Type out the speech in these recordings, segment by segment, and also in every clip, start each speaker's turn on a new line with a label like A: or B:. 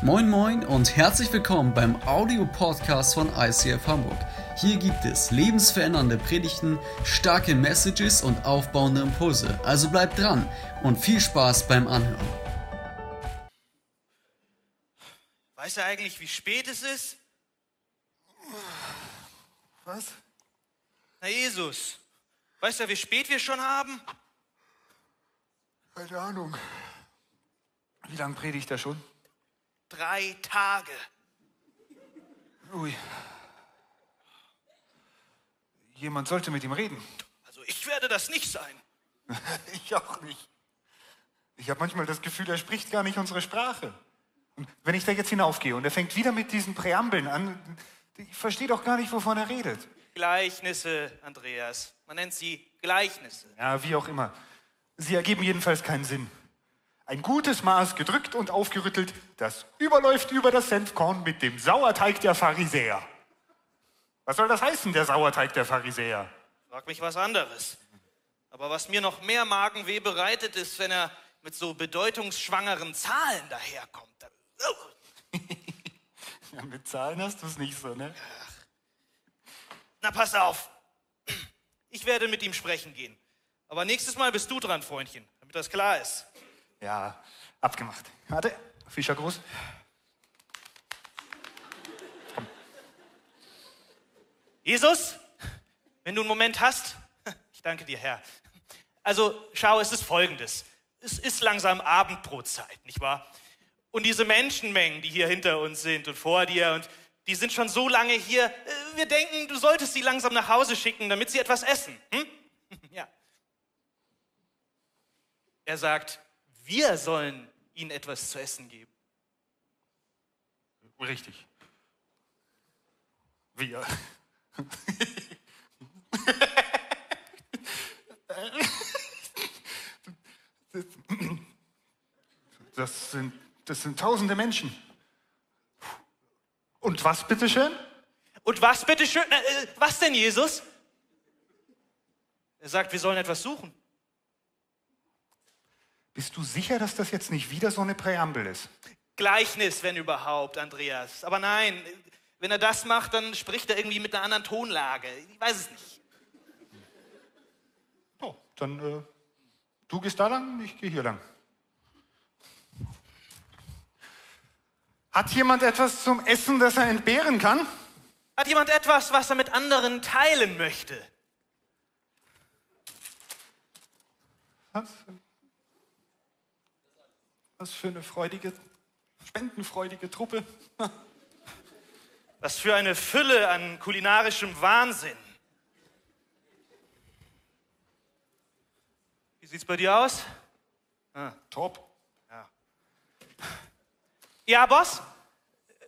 A: Moin Moin und herzlich willkommen beim Audio-Podcast von ICF Hamburg. Hier gibt es lebensverändernde Predigten, starke Messages und aufbauende Impulse. Also bleibt dran und viel Spaß beim Anhören.
B: Weißt du eigentlich, wie spät es ist?
C: Was?
B: Na Jesus, weißt du, wie spät wir schon haben?
C: Keine Ahnung. Wie lange predigt er schon?
B: Drei Tage.
C: Ui. Jemand sollte mit ihm reden.
B: Also ich werde das nicht sein.
C: Ich auch nicht. Ich habe manchmal das Gefühl, er spricht gar nicht unsere Sprache. Und wenn ich da jetzt hinaufgehe und er fängt wieder mit diesen Präambeln an, ich verstehe doch gar nicht, wovon er redet.
B: Gleichnisse, Andreas. Man nennt sie Gleichnisse.
C: Ja, wie auch immer. Sie ergeben jedenfalls keinen Sinn. Ein gutes Maß gedrückt und aufgerüttelt, das überläuft über das Senfkorn mit dem Sauerteig der Pharisäer. Was soll das heißen, der Sauerteig der Pharisäer?
B: Frag mich was anderes. Aber was mir noch mehr Magenweh bereitet, ist, wenn er mit so bedeutungsschwangeren Zahlen daherkommt. Oh.
C: Ja, mit Zahlen hast du es nicht so, ne?
B: Na, pass auf. Ich werde mit ihm sprechen gehen. Aber nächstes Mal bist du dran, Freundchen, damit das klar ist.
C: Ja, abgemacht. Warte, Fischer groß.
B: Jesus, wenn du einen Moment hast, ich danke dir, Herr. Also schau, es ist folgendes. Es ist langsam Abendbrotzeit, nicht wahr? Und diese Menschenmengen, die hier hinter uns sind und vor dir, und die sind schon so lange hier, äh, wir denken, du solltest sie langsam nach Hause schicken, damit sie etwas essen. Hm? Ja. Er sagt, wir sollen ihnen etwas zu essen geben.
C: Richtig. Wir. Das sind, das sind tausende Menschen. Und was bitteschön?
B: Und was bitteschön? Äh, was denn, Jesus? Er sagt, wir sollen etwas suchen.
C: Bist du sicher, dass das jetzt nicht wieder so eine Präambel ist?
B: Gleichnis, wenn überhaupt, Andreas. Aber nein, wenn er das macht, dann spricht er irgendwie mit einer anderen Tonlage. Ich weiß es nicht.
C: Oh, dann äh, du gehst da lang, ich gehe hier lang. Hat jemand etwas zum Essen, das er entbehren kann?
B: Hat jemand etwas, was er mit anderen teilen möchte?
C: Was? Was für eine freudige, spendenfreudige Truppe.
B: Was für eine Fülle an kulinarischem Wahnsinn. Wie sieht's bei dir aus?
C: Top.
B: Ja, Boss,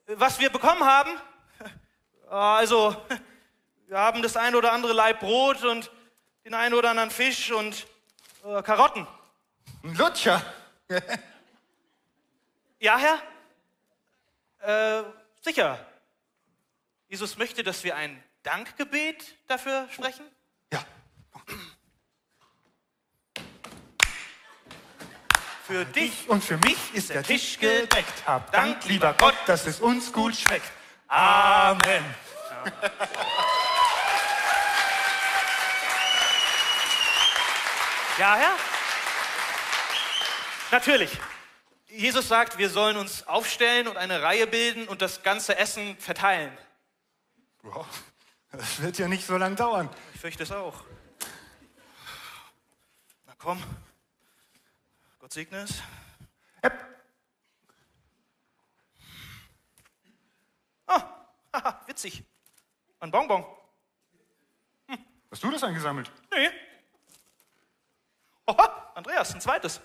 B: was wir bekommen haben, also wir haben das ein oder andere Laib Brot und den einen oder anderen Fisch und äh, Karotten.
C: Ein Lutscher.
B: Ja, Herr? Äh, sicher. Jesus möchte, dass wir ein Dankgebet dafür sprechen.
C: Ja.
B: Für dich
C: Und für mich ist der Tisch gedeckt. Hab Dank, lieber Gott, dass es uns gut schmeckt. Amen.
B: Ja, Herr? Natürlich. Jesus sagt, wir sollen uns aufstellen und eine Reihe bilden und das ganze Essen verteilen.
C: Wow, das wird ja nicht so lang dauern.
B: Ich fürchte es auch. Na komm. Gott segne es.
C: Hepp.
B: Ah, haha, witzig. Ein Bonbon.
C: Hast du das eingesammelt?
B: Nee. Oha, Andreas, ein zweites.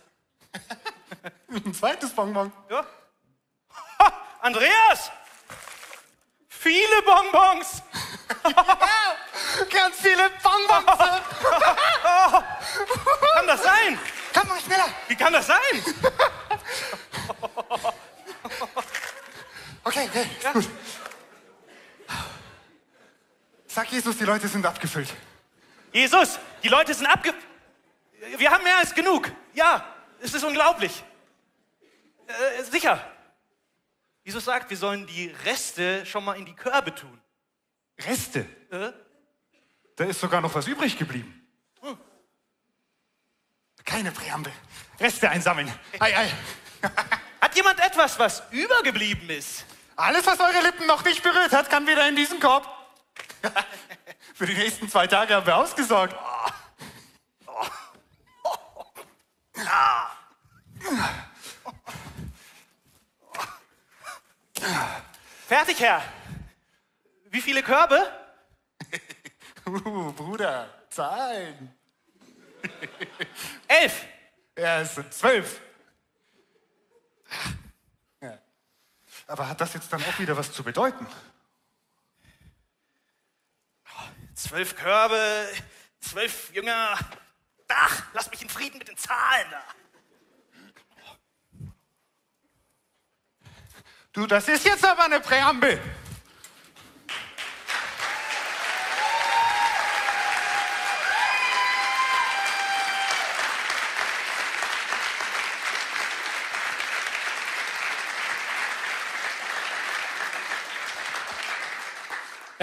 C: Ein zweites Bonbon.
B: Ja. Ha, Andreas! Viele Bonbons!
C: Ganz viele Bonbons.
B: Kann das sein?
C: Komm mal schneller.
B: Wie kann das sein?
C: Okay, okay, ist gut. Sag Jesus, die Leute sind abgefüllt.
B: Jesus, die Leute sind abge... Wir haben mehr als genug. Ja, es ist unglaublich. Äh, sicher. Jesus sagt, wir sollen die Reste schon mal in die Körbe tun.
C: Reste.
B: Äh?
C: Da ist sogar noch was übrig geblieben. Keine Präambel. Reste einsammeln. Ei, ei.
B: Hat jemand etwas, was übergeblieben ist?
C: Alles, was eure Lippen noch nicht berührt hat, kann wieder in diesen Korb. Für die nächsten zwei Tage haben wir ausgesorgt.
B: Fertig, Herr. Wie viele Körbe?
C: Uh, Bruder, Zahlen.
B: Elf.
C: Ja, es sind zwölf. Ja. Aber hat das jetzt dann auch wieder was zu bedeuten?
B: Zwölf Körbe, zwölf Jünger. Ach, lass mich in Frieden mit den Zahlen da.
C: Du, das ist jetzt aber eine Präambel.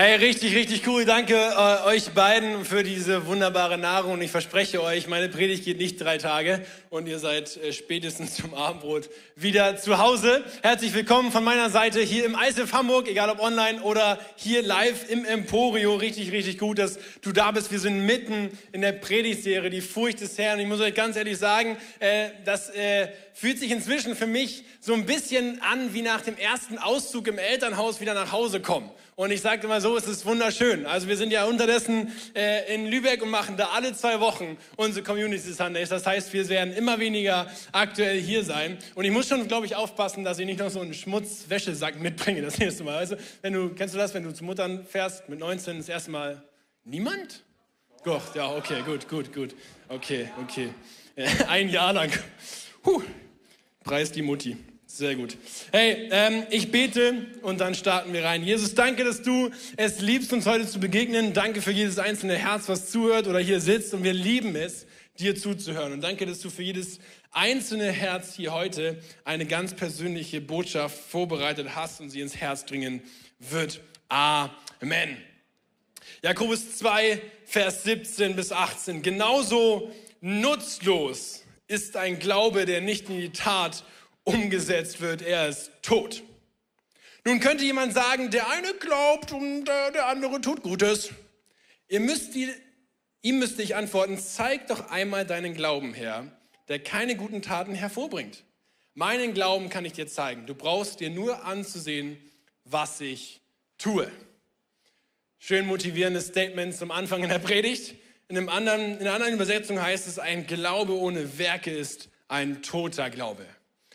D: Hey, richtig, richtig cool. Danke äh, euch beiden für diese wunderbare Nahrung. Und ich verspreche euch, meine Predigt geht nicht drei Tage und ihr seid äh, spätestens zum Abendbrot wieder zu Hause. Herzlich willkommen von meiner Seite hier im ISF Hamburg, egal ob online oder hier live im Emporio. Richtig, richtig gut, dass du da bist. Wir sind mitten in der Predigtserie, die Furcht des Herrn. Und ich muss euch ganz ehrlich sagen, äh, das äh, fühlt sich inzwischen für mich so ein bisschen an wie nach dem ersten Auszug im Elternhaus wieder nach Hause kommen. Und ich sage immer so, es ist wunderschön. Also wir sind ja unterdessen äh, in Lübeck und machen da alle zwei Wochen unsere Community Sundays. Das heißt, wir werden immer weniger aktuell hier sein. Und ich muss schon, glaube ich, aufpassen, dass ich nicht noch so einen Schmutzwäschesack mitbringe das nächste Mal. Also, wenn du, kennst du das, wenn du zu Muttern fährst mit 19 das erste Mal? Niemand? Doch, ja, okay, gut, gut, gut. Okay, okay. Ein Jahr lang. Puh, preis die Mutti. Sehr gut. Hey, ähm, ich bete und dann starten wir rein. Jesus, danke, dass du es liebst, uns heute zu begegnen. Danke für jedes einzelne Herz, was zuhört oder hier sitzt. Und wir lieben es, dir zuzuhören. Und danke, dass du für jedes einzelne Herz hier heute eine ganz persönliche Botschaft vorbereitet hast und sie ins Herz dringen wird. Amen. Jakobus 2, Vers 17 bis 18. Genauso nutzlos ist ein Glaube, der nicht in die Tat umgesetzt wird, er ist tot. Nun könnte jemand sagen, der eine glaubt und der andere tut Gutes. Ihr müsst die, ihm müsste ich antworten, zeig doch einmal deinen Glauben her, der keine guten Taten hervorbringt. Meinen Glauben kann ich dir zeigen. Du brauchst dir nur anzusehen, was ich tue. Schön motivierendes Statement zum Anfang in der Predigt. In, einem anderen, in einer anderen Übersetzung heißt es, ein Glaube ohne Werke ist ein toter Glaube.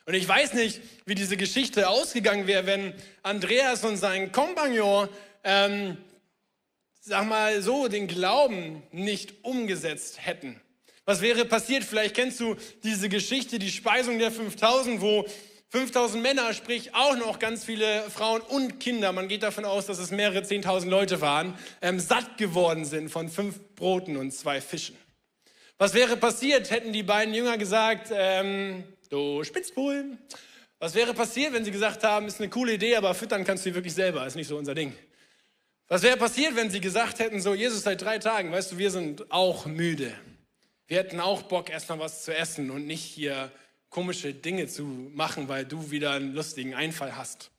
D: Und ich weiß nicht, wie diese Geschichte ausgegangen wäre, wenn Andreas und sein Kompagnon, ähm, sag mal so, den Glauben nicht umgesetzt hätten. Was wäre passiert? Vielleicht kennst du diese Geschichte, die Speisung der 5000, wo 5000 Männer, sprich auch noch ganz viele Frauen und Kinder, man geht davon aus, dass es mehrere 10.000 Leute waren, ähm, satt geworden sind von fünf Broten und zwei Fischen. Was wäre passiert, hätten die beiden Jünger gesagt, ähm, Du Spitzbuhl. Was wäre passiert, wenn sie gesagt haben, ist eine coole Idee, aber füttern kannst du wirklich selber, ist nicht so unser Ding. Was wäre passiert, wenn sie gesagt hätten, so Jesus seit drei Tagen, weißt du, wir sind auch müde. Wir hätten auch Bock, erstmal was zu essen und nicht hier komische Dinge zu machen, weil du wieder einen lustigen Einfall hast.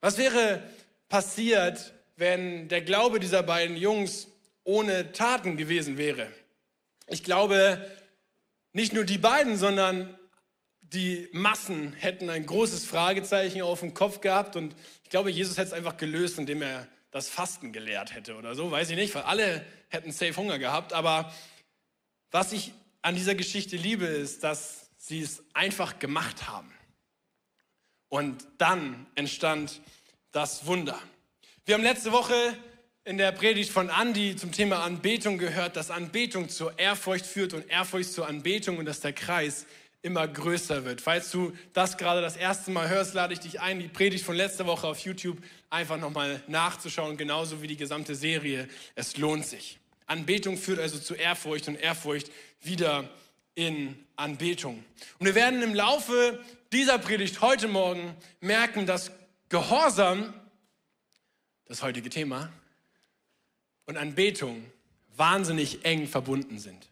D: Was wäre passiert, wenn der Glaube dieser beiden Jungs ohne Taten gewesen wäre? Ich glaube, nicht nur die beiden, sondern die Massen hätten ein großes Fragezeichen auf dem Kopf gehabt und ich glaube, Jesus hätte es einfach gelöst, indem er das Fasten gelehrt hätte oder so, weiß ich nicht, weil alle hätten safe Hunger gehabt. Aber was ich an dieser Geschichte liebe, ist, dass sie es einfach gemacht haben. Und dann entstand das Wunder. Wir haben letzte Woche in der Predigt von Andi zum Thema Anbetung gehört, dass Anbetung zur Ehrfurcht führt und Ehrfurcht zur Anbetung und dass der Kreis immer größer wird. Falls du das gerade das erste Mal hörst, lade ich dich ein, die Predigt von letzter Woche auf YouTube einfach nochmal nachzuschauen, genauso wie die gesamte Serie. Es lohnt sich. Anbetung führt also zu Ehrfurcht und Ehrfurcht wieder in Anbetung. Und wir werden im Laufe dieser Predigt heute Morgen merken, dass Gehorsam, das heutige Thema, und Anbetung wahnsinnig eng verbunden sind.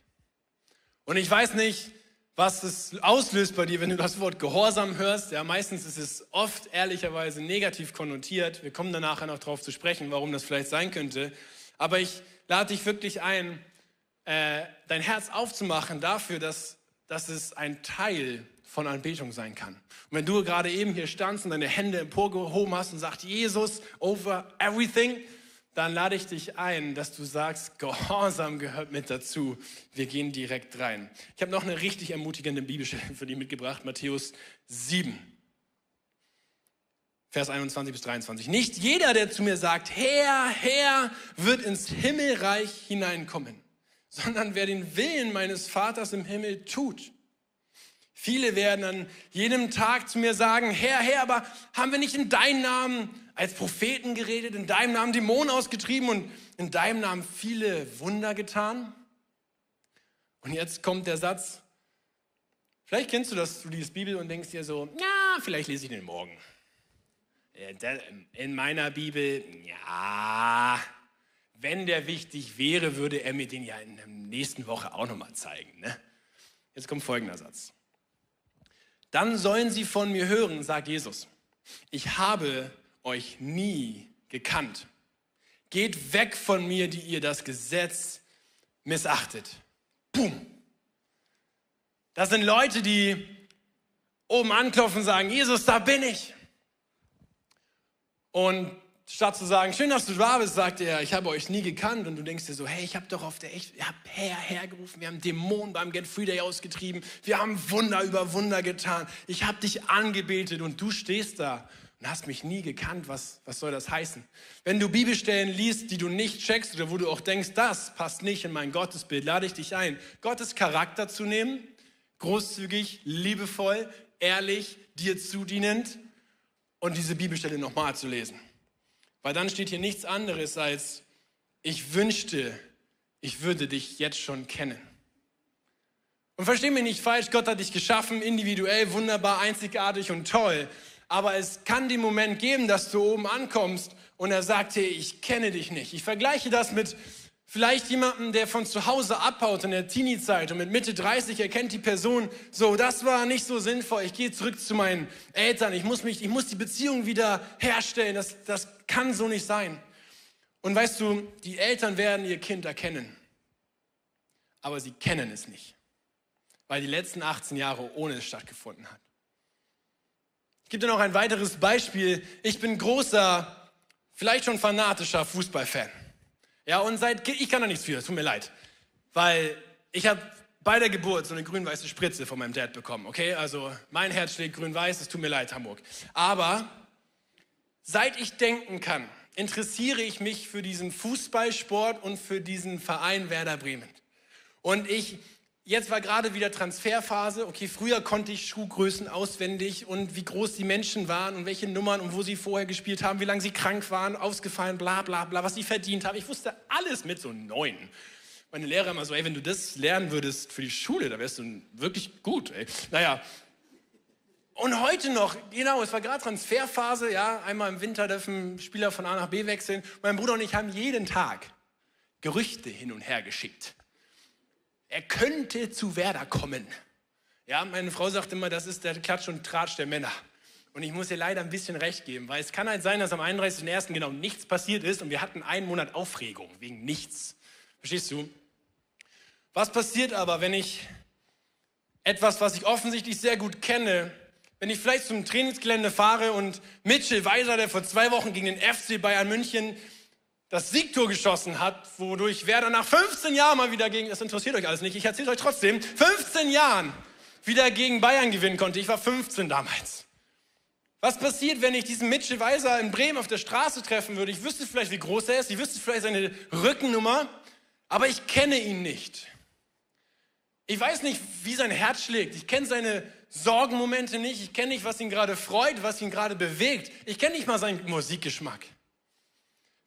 D: Und ich weiß nicht, was es auslöst bei dir, wenn du das Wort Gehorsam hörst. Ja, meistens ist es oft ehrlicherweise negativ konnotiert. Wir kommen danach noch darauf zu sprechen, warum das vielleicht sein könnte. Aber ich lade dich wirklich ein, äh, dein Herz aufzumachen dafür, dass, dass es ein Teil von Anbetung sein kann. Und wenn du gerade eben hier standst und deine Hände emporgehoben hast und sagst, Jesus over everything, dann lade ich dich ein, dass du sagst, Gehorsam gehört mit dazu. Wir gehen direkt rein. Ich habe noch eine richtig ermutigende Bibelstelle für dich mitgebracht, Matthäus 7. Vers 21 bis 23. Nicht jeder, der zu mir sagt, Herr, Herr, wird ins Himmelreich hineinkommen, sondern wer den Willen meines Vaters im Himmel tut. Viele werden an jedem Tag zu mir sagen, Herr, Herr, aber haben wir nicht in deinem Namen als Propheten geredet, in deinem Namen Dämonen ausgetrieben und in deinem Namen viele Wunder getan? Und jetzt kommt der Satz, vielleicht kennst du das, du liest Bibel und denkst dir so, ja, vielleicht lese ich den morgen. In meiner Bibel, ja, wenn der wichtig wäre, würde er mir den ja in der nächsten Woche auch nochmal zeigen. Ne? Jetzt kommt folgender Satz. Dann sollen sie von mir hören, sagt Jesus. Ich habe euch nie gekannt. Geht weg von mir, die ihr das Gesetz missachtet. Boom. Das sind Leute, die oben anklopfen und sagen, Jesus, da bin ich. Und statt zu sagen, schön, dass du da bist, sagt er, ich habe euch nie gekannt. Und du denkst dir so, hey, ich habe doch auf der echt, ihr habt Herr, hergerufen, wir haben Dämonen beim Get Free Day ausgetrieben, wir haben Wunder über Wunder getan, ich habe dich angebetet und du stehst da und hast mich nie gekannt. Was, was soll das heißen? Wenn du Bibelstellen liest, die du nicht checkst oder wo du auch denkst, das passt nicht in mein Gottesbild, lade ich dich ein, Gottes Charakter zu nehmen, großzügig, liebevoll, ehrlich, dir zudienend und diese Bibelstelle nochmal zu lesen. Weil dann steht hier nichts anderes als, ich wünschte, ich würde dich jetzt schon kennen. Und versteh mich nicht falsch, Gott hat dich geschaffen, individuell, wunderbar, einzigartig und toll. Aber es kann den Moment geben, dass du oben ankommst und er sagt, hey, ich kenne dich nicht. Ich vergleiche das mit vielleicht jemandem, der von zu Hause abhaut in der Teenie-Zeit und mit Mitte 30 erkennt die Person, so, das war nicht so sinnvoll, ich gehe zurück zu meinen Eltern, ich muss, mich, ich muss die Beziehung wieder herstellen, das, das kann so nicht sein. Und weißt du, die Eltern werden ihr Kind erkennen, aber sie kennen es nicht, weil die letzten 18 Jahre ohne es stattgefunden hat. Ich gebe dir noch ein weiteres Beispiel. Ich bin großer, vielleicht schon fanatischer Fußballfan. Ja, und seit, ich kann da nichts für, es tut mir leid. Weil ich habe bei der Geburt so eine grün-weiße Spritze von meinem Dad bekommen, okay? Also mein Herz schlägt grün-weiß, es tut mir leid, Hamburg. Aber seit ich denken kann, interessiere ich mich für diesen Fußballsport und für diesen Verein Werder Bremen. Und ich Jetzt war gerade wieder Transferphase. Okay, früher konnte ich Schuhgrößen auswendig und wie groß die Menschen waren und welche Nummern und wo sie vorher gespielt haben, wie lange sie krank waren, ausgefallen, bla bla bla, was sie verdient haben. Ich wusste alles mit so neun. Meine Lehrer immer so, ey, wenn du das lernen würdest für die Schule, da wärst du wirklich gut. Ey. Naja. Und heute noch, genau, es war gerade Transferphase, ja, einmal im Winter dürfen Spieler von A nach B wechseln. Mein Bruder und ich haben jeden Tag Gerüchte hin und her geschickt er könnte zu Werder kommen. Ja, meine Frau sagt immer, das ist der Klatsch und Tratsch der Männer. Und ich muss ihr leider ein bisschen recht geben, weil es kann halt sein, dass am 31.01. genau nichts passiert ist und wir hatten einen Monat Aufregung wegen nichts. Verstehst du? Was passiert aber, wenn ich etwas, was ich offensichtlich sehr gut kenne, wenn ich vielleicht zum Trainingsgelände fahre und Mitchell Weiser, der vor zwei Wochen gegen den FC Bayern München das Siegtor geschossen hat, wodurch Werder nach 15 Jahren mal wieder gegen, das interessiert euch alles nicht, ich erzähle euch trotzdem, 15 Jahren wieder gegen Bayern gewinnen konnte. Ich war 15 damals. Was passiert, wenn ich diesen Mitchell Weiser in Bremen auf der Straße treffen würde? Ich wüsste vielleicht, wie groß er ist, ich wüsste vielleicht seine Rückennummer, aber ich kenne ihn nicht. Ich weiß nicht, wie sein Herz schlägt. Ich kenne seine Sorgenmomente nicht. Ich kenne nicht, was ihn gerade freut, was ihn gerade bewegt. Ich kenne nicht mal seinen Musikgeschmack.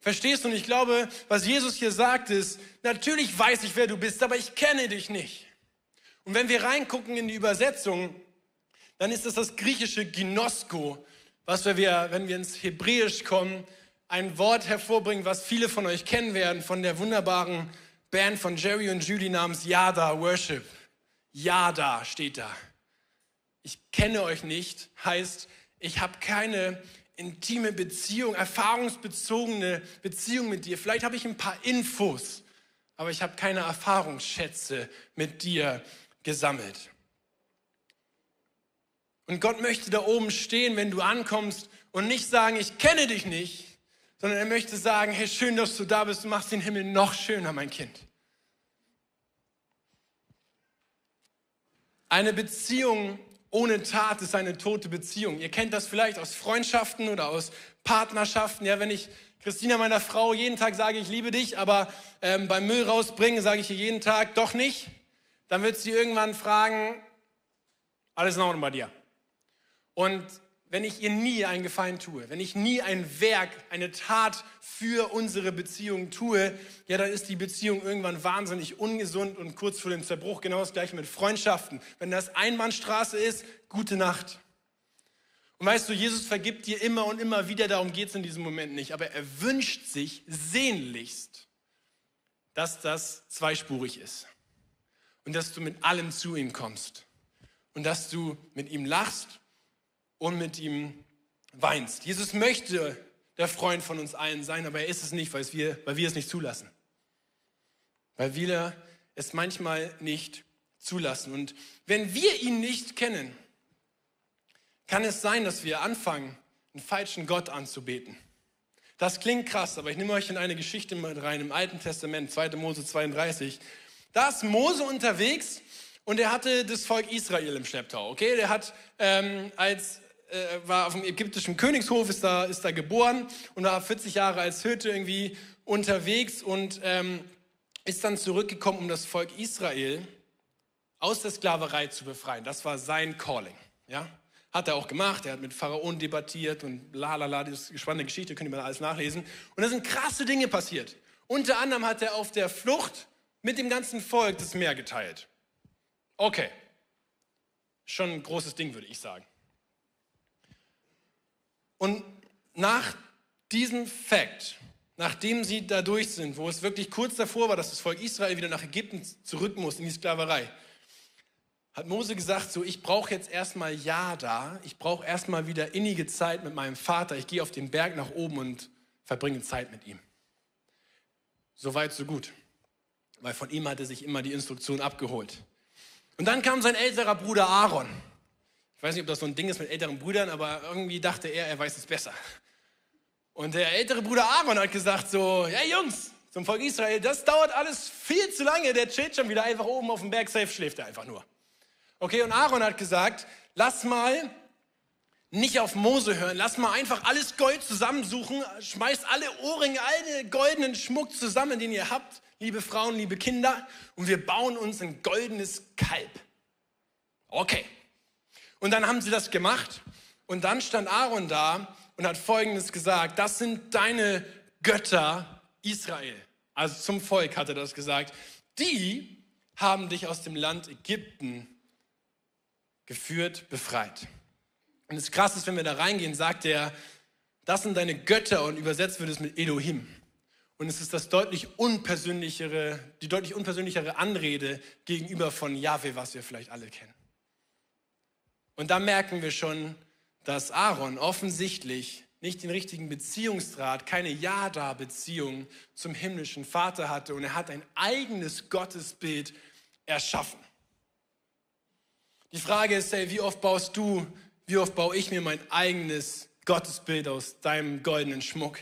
D: Verstehst du? Und ich glaube, was Jesus hier sagt, ist, natürlich weiß ich, wer du bist, aber ich kenne dich nicht. Und wenn wir reingucken in die Übersetzung, dann ist das das griechische Ginosko, was wir, wenn wir ins Hebräisch kommen, ein Wort hervorbringen, was viele von euch kennen werden, von der wunderbaren Band von Jerry und Julie namens Yada Worship. Yada steht da. Ich kenne euch nicht, heißt, ich habe keine intime Beziehung, erfahrungsbezogene Beziehung mit dir. Vielleicht habe ich ein paar Infos, aber ich habe keine Erfahrungsschätze mit dir gesammelt. Und Gott möchte da oben stehen, wenn du ankommst und nicht sagen, ich kenne dich nicht, sondern er möchte sagen, hey, schön, dass du da bist, du machst den Himmel noch schöner, mein Kind. Eine Beziehung ohne Tat ist eine tote Beziehung. Ihr kennt das vielleicht aus Freundschaften oder aus Partnerschaften. Ja, wenn ich Christina, meiner Frau, jeden Tag sage, ich liebe dich, aber ähm, beim Müll rausbringen sage ich ihr jeden Tag, doch nicht, dann wird sie irgendwann fragen, alles in Ordnung bei dir. Und wenn ich ihr nie einen Gefallen tue, wenn ich nie ein Werk, eine Tat für unsere Beziehung tue, ja, dann ist die Beziehung irgendwann wahnsinnig ungesund und kurz vor dem Zerbruch. Genau das gleiche mit Freundschaften. Wenn das Einbahnstraße ist, gute Nacht. Und weißt du, Jesus vergibt dir immer und immer wieder, darum geht es in diesem Moment nicht. Aber er wünscht sich sehnlichst, dass das zweispurig ist. Und dass du mit allem zu ihm kommst. Und dass du mit ihm lachst und mit ihm weinst. Jesus möchte der Freund von uns allen sein, aber er ist es nicht, weil wir, weil wir es nicht zulassen. Weil wir es manchmal nicht zulassen. Und wenn wir ihn nicht kennen, kann es sein, dass wir anfangen, einen falschen Gott anzubeten. Das klingt krass, aber ich nehme euch in eine Geschichte mit rein im Alten Testament, 2. Mose 32. Da ist Mose unterwegs und er hatte das Volk Israel im Schlepptau. Okay, der hat ähm, als äh, war auf dem ägyptischen Königshof, ist da, ist da geboren und war 40 Jahre als Hirte irgendwie unterwegs und ähm, ist dann zurückgekommen, um das Volk Israel aus der Sklaverei zu befreien. Das war sein Calling. Ja? Hat er auch gemacht. Er hat mit Pharaonen debattiert und la la la, das ist eine spannende Geschichte, könnt ihr mal alles nachlesen. Und da sind krasse Dinge passiert. Unter anderem hat er auf der Flucht mit dem ganzen Volk das Meer geteilt. Okay. Schon ein großes Ding, würde ich sagen. Und nach diesem Fakt, nachdem sie da durch sind, wo es wirklich kurz davor war, dass das Volk Israel wieder nach Ägypten zurück muss, in die Sklaverei, hat Mose gesagt, so ich brauche jetzt erstmal Ja da, ich brauche erstmal wieder innige Zeit mit meinem Vater, ich gehe auf den Berg nach oben und verbringe Zeit mit ihm. So weit, so gut. Weil von ihm hatte sich immer die Instruktion abgeholt. Und dann kam sein älterer Bruder Aaron. Ich weiß nicht, ob das so ein Ding ist mit älteren Brüdern, aber irgendwie dachte er, er weiß es besser. Und der ältere Bruder Aaron hat gesagt so, hey Jungs, zum Volk Israel, das dauert alles viel zu lange, der chillt schon wieder einfach oben auf dem Berg, safe schläft er einfach nur. Okay, und Aaron hat gesagt, lass mal nicht auf Mose hören, lass mal einfach alles Gold zusammensuchen, schmeißt alle Ohrringe, alle goldenen Schmuck zusammen, den ihr habt, liebe Frauen, liebe Kinder, und wir bauen uns ein goldenes Kalb. Okay, und dann haben sie das gemacht und dann stand Aaron da und hat Folgendes gesagt, das sind deine Götter Israel. Also zum Volk hat er das gesagt. Die haben dich aus dem Land Ägypten geführt, befreit. Und das Krasse ist, wenn wir da reingehen, sagt er, das sind deine Götter und übersetzt wird es mit Elohim. Und es ist das deutlich unpersönlichere, die deutlich unpersönlichere Anrede gegenüber von Yahweh, was wir vielleicht alle kennen. Und da merken wir schon, dass Aaron offensichtlich nicht den richtigen Beziehungsdraht, keine Ja-Da-Beziehung zum himmlischen Vater hatte und er hat ein eigenes Gottesbild erschaffen. Die Frage ist, hey, wie oft baust du, wie oft baue ich mir mein eigenes Gottesbild aus deinem goldenen Schmuck?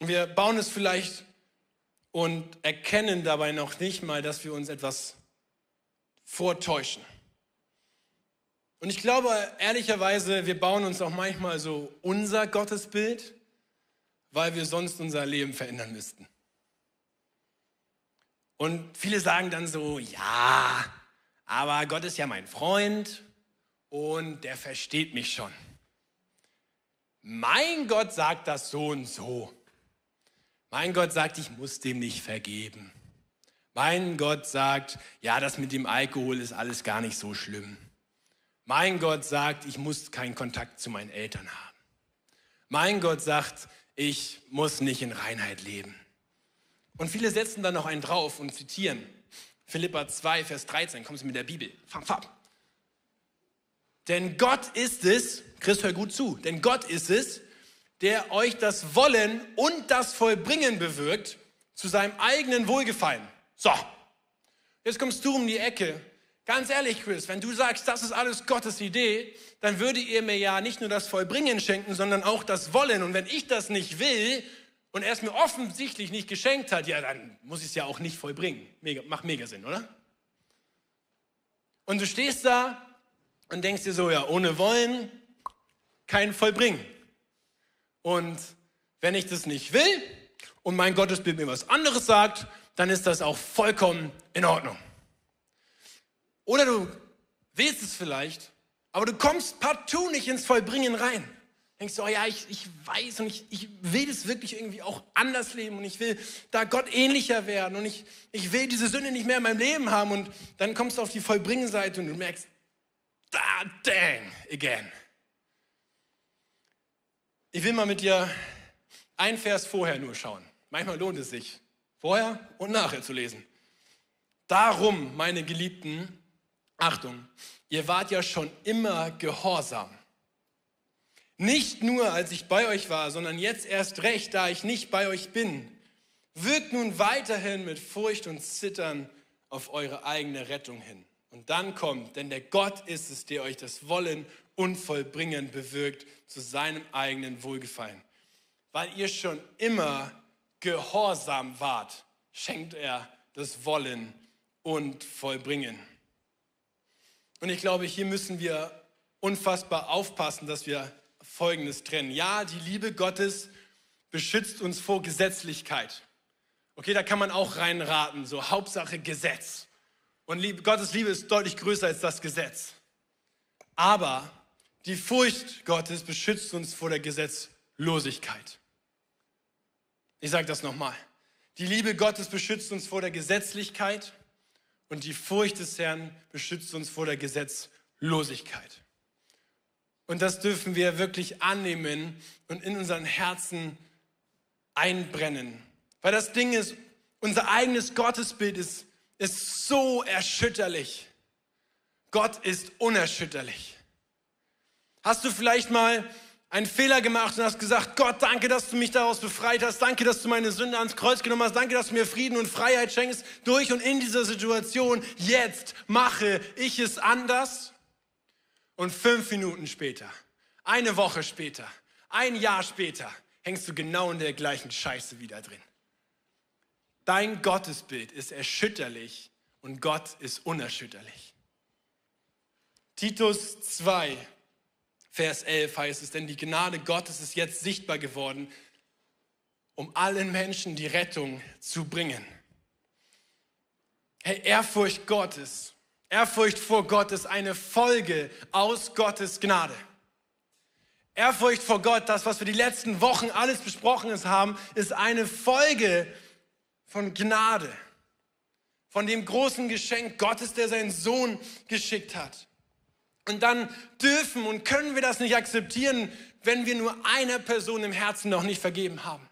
D: Und wir bauen es vielleicht und erkennen dabei noch nicht mal, dass wir uns etwas vortäuschen. Und ich glaube ehrlicherweise, wir bauen uns auch manchmal so unser Gottesbild, weil wir sonst unser Leben verändern müssten. Und viele sagen dann so, ja, aber Gott ist ja mein Freund und der versteht mich schon. Mein Gott sagt das so und so. Mein Gott sagt, ich muss dem nicht vergeben. Mein Gott sagt, ja, das mit dem Alkohol ist alles gar nicht so schlimm. Mein Gott sagt, ich muss keinen Kontakt zu meinen Eltern haben. Mein Gott sagt, ich muss nicht in Reinheit leben. Und viele setzen dann noch einen drauf und zitieren Philippa 2, Vers 13, kommst du mit der Bibel. Fam, fam. Denn Gott ist es, Chris, hör gut zu, denn Gott ist es, der euch das Wollen und das Vollbringen bewirkt zu seinem eigenen Wohlgefallen. So, jetzt kommst du um die Ecke. Ganz ehrlich, Chris, wenn du sagst, das ist alles Gottes Idee, dann würde ihr mir ja nicht nur das Vollbringen schenken, sondern auch das Wollen. Und wenn ich das nicht will und er es mir offensichtlich nicht geschenkt hat, ja, dann muss ich es ja auch nicht vollbringen. Mega, macht mega Sinn, oder? Und du stehst da und denkst dir so, ja, ohne Wollen kein Vollbringen. Und wenn ich das nicht will und mein Gottesbild mir was anderes sagt, dann ist das auch vollkommen in Ordnung. Oder du willst es vielleicht, aber du kommst partout nicht ins Vollbringen rein. Denkst du, oh ja, ich, ich weiß und ich, ich will das wirklich irgendwie auch anders leben und ich will da Gott ähnlicher werden und ich, ich will diese Sünde nicht mehr in meinem Leben haben und dann kommst du auf die Vollbringenseite und du merkst, da, dang, again. Ich will mal mit dir ein Vers vorher nur schauen. Manchmal lohnt es sich, vorher und nachher zu lesen. Darum, meine Geliebten, Achtung, ihr wart ja schon immer gehorsam. Nicht nur, als ich bei euch war, sondern jetzt erst recht, da ich nicht bei euch bin. Wirkt nun weiterhin mit Furcht und Zittern auf eure eigene Rettung hin. Und dann kommt, denn der Gott ist es, der euch das Wollen und Vollbringen bewirkt zu seinem eigenen Wohlgefallen. Weil ihr schon immer gehorsam wart, schenkt er das Wollen und Vollbringen. Und ich glaube, hier müssen wir unfassbar aufpassen, dass wir Folgendes trennen. Ja, die Liebe Gottes beschützt uns vor Gesetzlichkeit. Okay, da kann man auch reinraten, so Hauptsache Gesetz. Und Liebe, Gottes Liebe ist deutlich größer als das Gesetz. Aber die Furcht Gottes beschützt uns vor der Gesetzlosigkeit. Ich sage das nochmal. Die Liebe Gottes beschützt uns vor der Gesetzlichkeit und die Furcht des Herrn beschützt uns vor der Gesetzlosigkeit. Und das dürfen wir wirklich annehmen und in unseren Herzen einbrennen. Weil das Ding ist, unser eigenes Gottesbild ist, ist so erschütterlich. Gott ist unerschütterlich. Hast du vielleicht mal einen Fehler gemacht und hast gesagt, Gott, danke, dass du mich daraus befreit hast, danke, dass du meine Sünde ans Kreuz genommen hast, danke, dass du mir Frieden und Freiheit schenkst durch und in dieser Situation. Jetzt mache ich es anders. Und fünf Minuten später, eine Woche später, ein Jahr später, hängst du genau in der gleichen Scheiße wieder drin. Dein Gottesbild ist erschütterlich und Gott ist unerschütterlich. Titus 2, Vers 11 heißt es, denn die Gnade Gottes ist jetzt sichtbar geworden, um allen Menschen die Rettung zu bringen. Hey, Ehrfurcht Gottes, Ehrfurcht vor Gott ist eine Folge aus Gottes Gnade. Ehrfurcht vor Gott, das, was wir die letzten Wochen alles besprochen haben, ist eine Folge von Gnade, von dem großen Geschenk Gottes, der seinen Sohn geschickt hat. Und dann dürfen und können wir das nicht akzeptieren, wenn wir nur einer Person im Herzen noch nicht vergeben haben.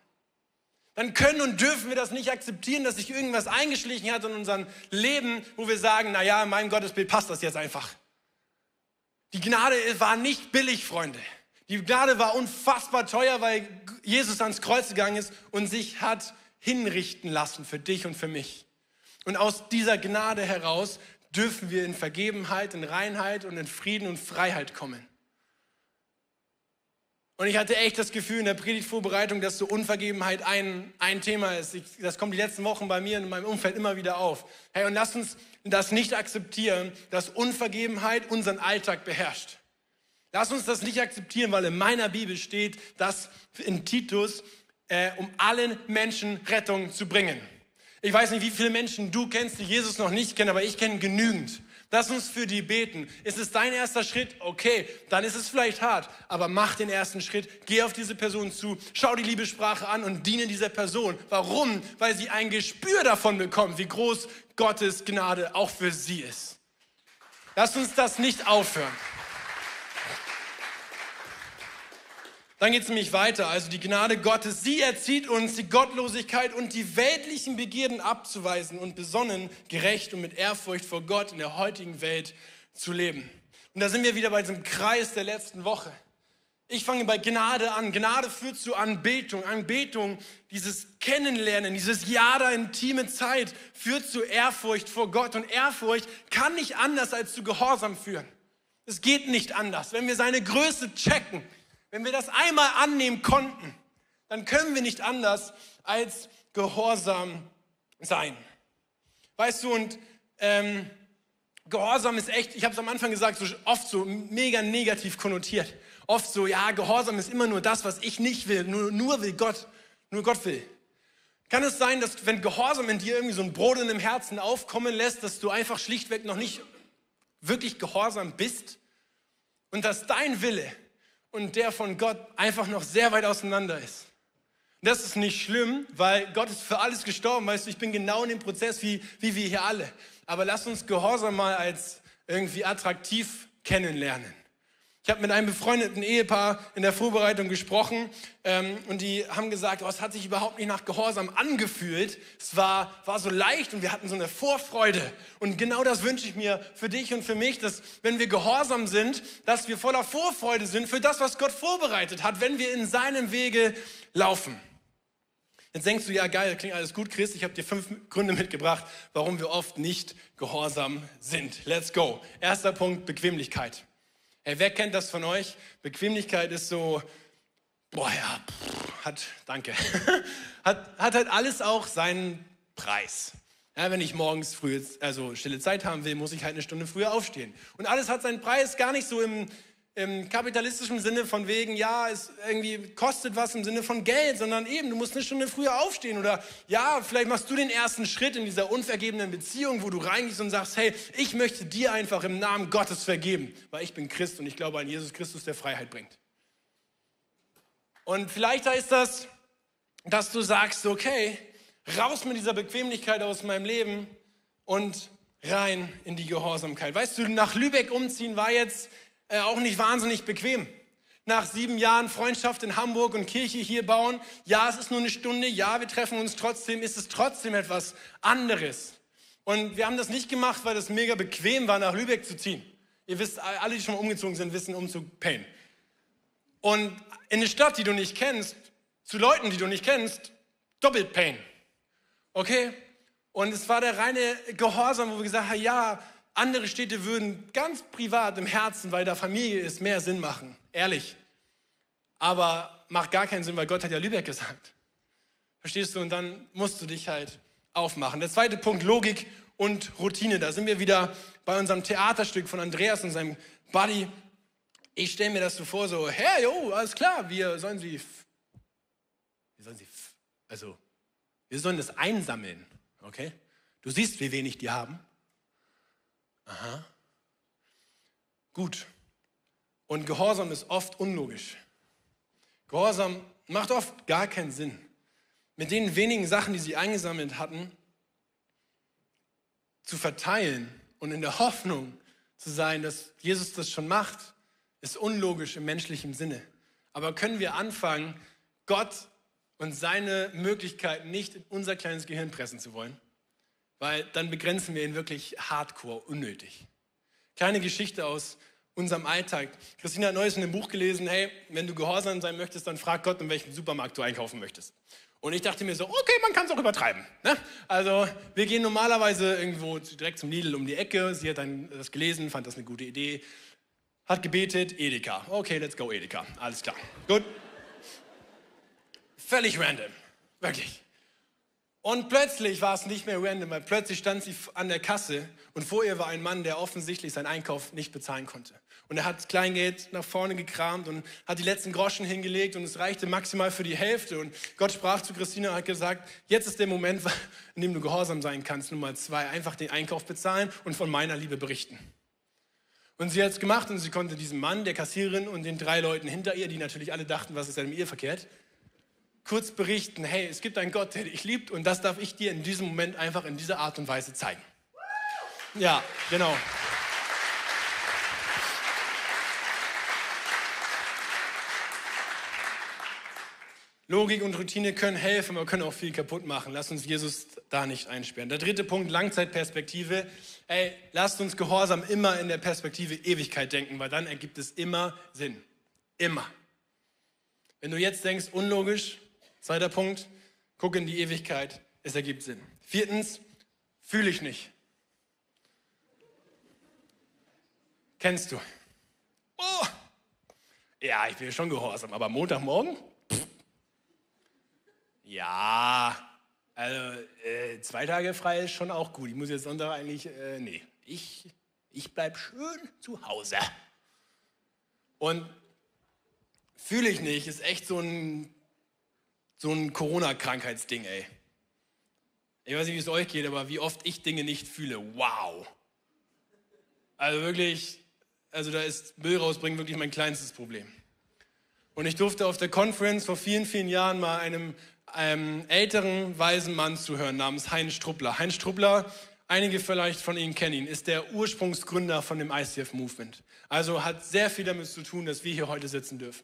D: Dann können und dürfen wir das nicht akzeptieren, dass sich irgendwas eingeschlichen hat in unserem Leben, wo wir sagen, na ja, in meinem Gottesbild passt das jetzt einfach. Die Gnade war nicht billig, Freunde. Die Gnade war unfassbar teuer, weil Jesus ans Kreuz gegangen ist und sich hat hinrichten lassen für dich und für mich. Und aus dieser Gnade heraus dürfen wir in Vergebenheit, in Reinheit und in Frieden und Freiheit kommen. Und ich hatte echt das Gefühl in der Predigtvorbereitung, dass so Unvergebenheit ein, ein Thema ist. Ich, das kommt die letzten Wochen bei mir in meinem Umfeld immer wieder auf. Hey, und lass uns das nicht akzeptieren, dass Unvergebenheit unseren Alltag beherrscht. Lass uns das nicht akzeptieren, weil in meiner Bibel steht, dass in Titus, äh, um allen Menschen Rettung zu bringen. Ich weiß nicht, wie viele Menschen du kennst, die Jesus noch nicht kennen, aber ich kenne genügend. Lass uns für die beten. Ist es dein erster Schritt? Okay, dann ist es vielleicht hart, aber mach den ersten Schritt. Geh auf diese Person zu, schau die Liebessprache an und diene dieser Person. Warum? Weil sie ein Gespür davon bekommt, wie groß Gottes Gnade auch für sie ist. Lass uns das nicht aufhören. Dann geht es nämlich weiter. Also die Gnade Gottes, sie erzieht uns, die Gottlosigkeit und die weltlichen Begierden abzuweisen und besonnen, gerecht und mit Ehrfurcht vor Gott in der heutigen Welt zu leben. Und da sind wir wieder bei diesem Kreis der letzten Woche. Ich fange bei Gnade an. Gnade führt zu Anbetung. Anbetung, dieses Kennenlernen, dieses Ja der intime Zeit führt zu Ehrfurcht vor Gott. Und Ehrfurcht kann nicht anders als zu Gehorsam führen. Es geht nicht anders. Wenn wir seine Größe checken, wenn wir das einmal annehmen konnten, dann können wir nicht anders als gehorsam sein. Weißt du, und ähm, Gehorsam ist echt, ich habe es am Anfang gesagt, so oft so mega negativ konnotiert. Oft so, ja, Gehorsam ist immer nur das, was ich nicht will, nur, nur will Gott, nur Gott will. Kann es sein, dass wenn Gehorsam in dir irgendwie so ein in dem Herzen aufkommen lässt, dass du einfach schlichtweg noch nicht wirklich gehorsam bist und dass dein Wille und der von Gott einfach noch sehr weit auseinander ist. Das ist nicht schlimm, weil Gott ist für alles gestorben. Weißt du, ich bin genau in dem Prozess wie, wie wir hier alle. Aber lass uns Gehorsam mal als irgendwie attraktiv kennenlernen. Ich habe mit einem befreundeten Ehepaar in der Vorbereitung gesprochen ähm, und die haben gesagt, oh, es hat sich überhaupt nicht nach Gehorsam angefühlt. Es war, war so leicht und wir hatten so eine Vorfreude. Und genau das wünsche ich mir für dich und für mich, dass wenn wir gehorsam sind, dass wir voller Vorfreude sind für das, was Gott vorbereitet hat, wenn wir in seinem Wege laufen. Jetzt denkst du, ja geil, klingt alles gut, Chris, ich habe dir fünf Gründe mitgebracht, warum wir oft nicht gehorsam sind. Let's go. Erster Punkt, Bequemlichkeit. Hey, wer kennt das von euch? Bequemlichkeit ist so, boah ja, pff, hat, danke, hat, hat halt alles auch seinen Preis. Ja, wenn ich morgens früh, also stille Zeit haben will, muss ich halt eine Stunde früher aufstehen. Und alles hat seinen Preis, gar nicht so im, im kapitalistischen Sinne von wegen, ja, es irgendwie kostet was im Sinne von Geld, sondern eben, du musst eine Stunde früher aufstehen oder ja, vielleicht machst du den ersten Schritt in dieser unvergebenen Beziehung, wo du reingehst und sagst, hey, ich möchte dir einfach im Namen Gottes vergeben, weil ich bin Christ und ich glaube an Jesus Christus, der Freiheit bringt. Und vielleicht heißt das, dass du sagst, okay, raus mit dieser Bequemlichkeit aus meinem Leben und rein in die Gehorsamkeit. Weißt du, nach Lübeck umziehen war jetzt äh, auch nicht wahnsinnig bequem. Nach sieben Jahren Freundschaft in Hamburg und Kirche hier bauen, ja, es ist nur eine Stunde, ja, wir treffen uns trotzdem, ist es trotzdem etwas anderes. Und wir haben das nicht gemacht, weil es mega bequem war, nach Lübeck zu ziehen. Ihr wisst, alle, die schon mal umgezogen sind, wissen Umzug Pain. Und in eine Stadt, die du nicht kennst, zu Leuten, die du nicht kennst, doppelt Pain. Okay? Und es war der reine Gehorsam, wo wir gesagt haben, ja, andere Städte würden ganz privat im Herzen, weil da Familie ist, mehr Sinn machen. Ehrlich. Aber macht gar keinen Sinn, weil Gott hat ja Lübeck gesagt. Verstehst du? Und dann musst du dich halt aufmachen. Der zweite Punkt, Logik und Routine. Da sind wir wieder bei unserem Theaterstück von Andreas und seinem Buddy. Ich stelle mir das so vor, so, hey, jo, alles klar, wir sollen sie, wir sollen sie, also, wir sollen das einsammeln, okay? Du siehst, wie wenig die haben. Aha. Gut. Und Gehorsam ist oft unlogisch. Gehorsam macht oft gar keinen Sinn. Mit den wenigen Sachen, die sie eingesammelt hatten, zu verteilen und in der Hoffnung zu sein, dass Jesus das schon macht, ist unlogisch im menschlichen Sinne. Aber können wir anfangen, Gott und seine Möglichkeiten nicht in unser kleines Gehirn pressen zu wollen? Weil dann begrenzen wir ihn wirklich hardcore, unnötig. Kleine Geschichte aus unserem Alltag. Christina hat neues in einem Buch gelesen, hey, wenn du gehorsam sein möchtest, dann frag Gott, in welchem Supermarkt du einkaufen möchtest. Und ich dachte mir so, okay, man kann es auch übertreiben. Ne? Also wir gehen normalerweise irgendwo direkt zum Lidl um die Ecke. Sie hat dann das gelesen, fand das eine gute Idee, hat gebetet, Edeka. Okay, let's go Edeka. Alles klar. Gut. Völlig random. Wirklich. Und plötzlich war es nicht mehr random, weil plötzlich stand sie an der Kasse und vor ihr war ein Mann, der offensichtlich seinen Einkauf nicht bezahlen konnte. Und er hat Kleingeld nach vorne gekramt und hat die letzten Groschen hingelegt und es reichte maximal für die Hälfte. Und Gott sprach zu Christina und hat gesagt, jetzt ist der Moment, in dem du gehorsam sein kannst. Nummer zwei, einfach den Einkauf bezahlen und von meiner Liebe berichten. Und sie hat es gemacht und sie konnte diesem Mann, der Kassiererin und den drei Leuten hinter ihr, die natürlich alle dachten, was ist denn mit ihr verkehrt, kurz berichten, hey, es gibt einen Gott, der dich liebt und das darf ich dir in diesem Moment einfach in dieser Art und Weise zeigen. Ja, genau. Logik und Routine können helfen, aber können auch viel kaputt machen. Lass uns Jesus da nicht einsperren. Der dritte Punkt, Langzeitperspektive. Ey, lasst uns Gehorsam immer in der Perspektive Ewigkeit denken, weil dann ergibt es immer Sinn. Immer. Wenn du jetzt denkst, unlogisch, zweiter Punkt, guck in die Ewigkeit, es ergibt Sinn. Viertens, fühle ich nicht. Kennst du? Oh, ja, ich bin schon gehorsam, aber Montagmorgen? Pff. Ja, also äh, zwei Tage frei ist schon auch gut. Ich muss jetzt Sonntag eigentlich, äh, nee, ich, ich bleib schön zu Hause. Und fühle ich nicht, ist echt so ein, so ein Corona-Krankheitsding, ey. Ich weiß nicht, wie es euch geht, aber wie oft ich Dinge nicht fühle. Wow. Also wirklich, also da ist Müll rausbringen wirklich mein kleinstes Problem. Und ich durfte auf der Conference vor vielen, vielen Jahren mal einem, einem älteren, weisen Mann zuhören namens Heinz Struppler. Heinz Struppler, einige vielleicht von Ihnen kennen ihn, ist der Ursprungsgründer von dem ICF-Movement. Also hat sehr viel damit zu tun, dass wir hier heute sitzen dürfen.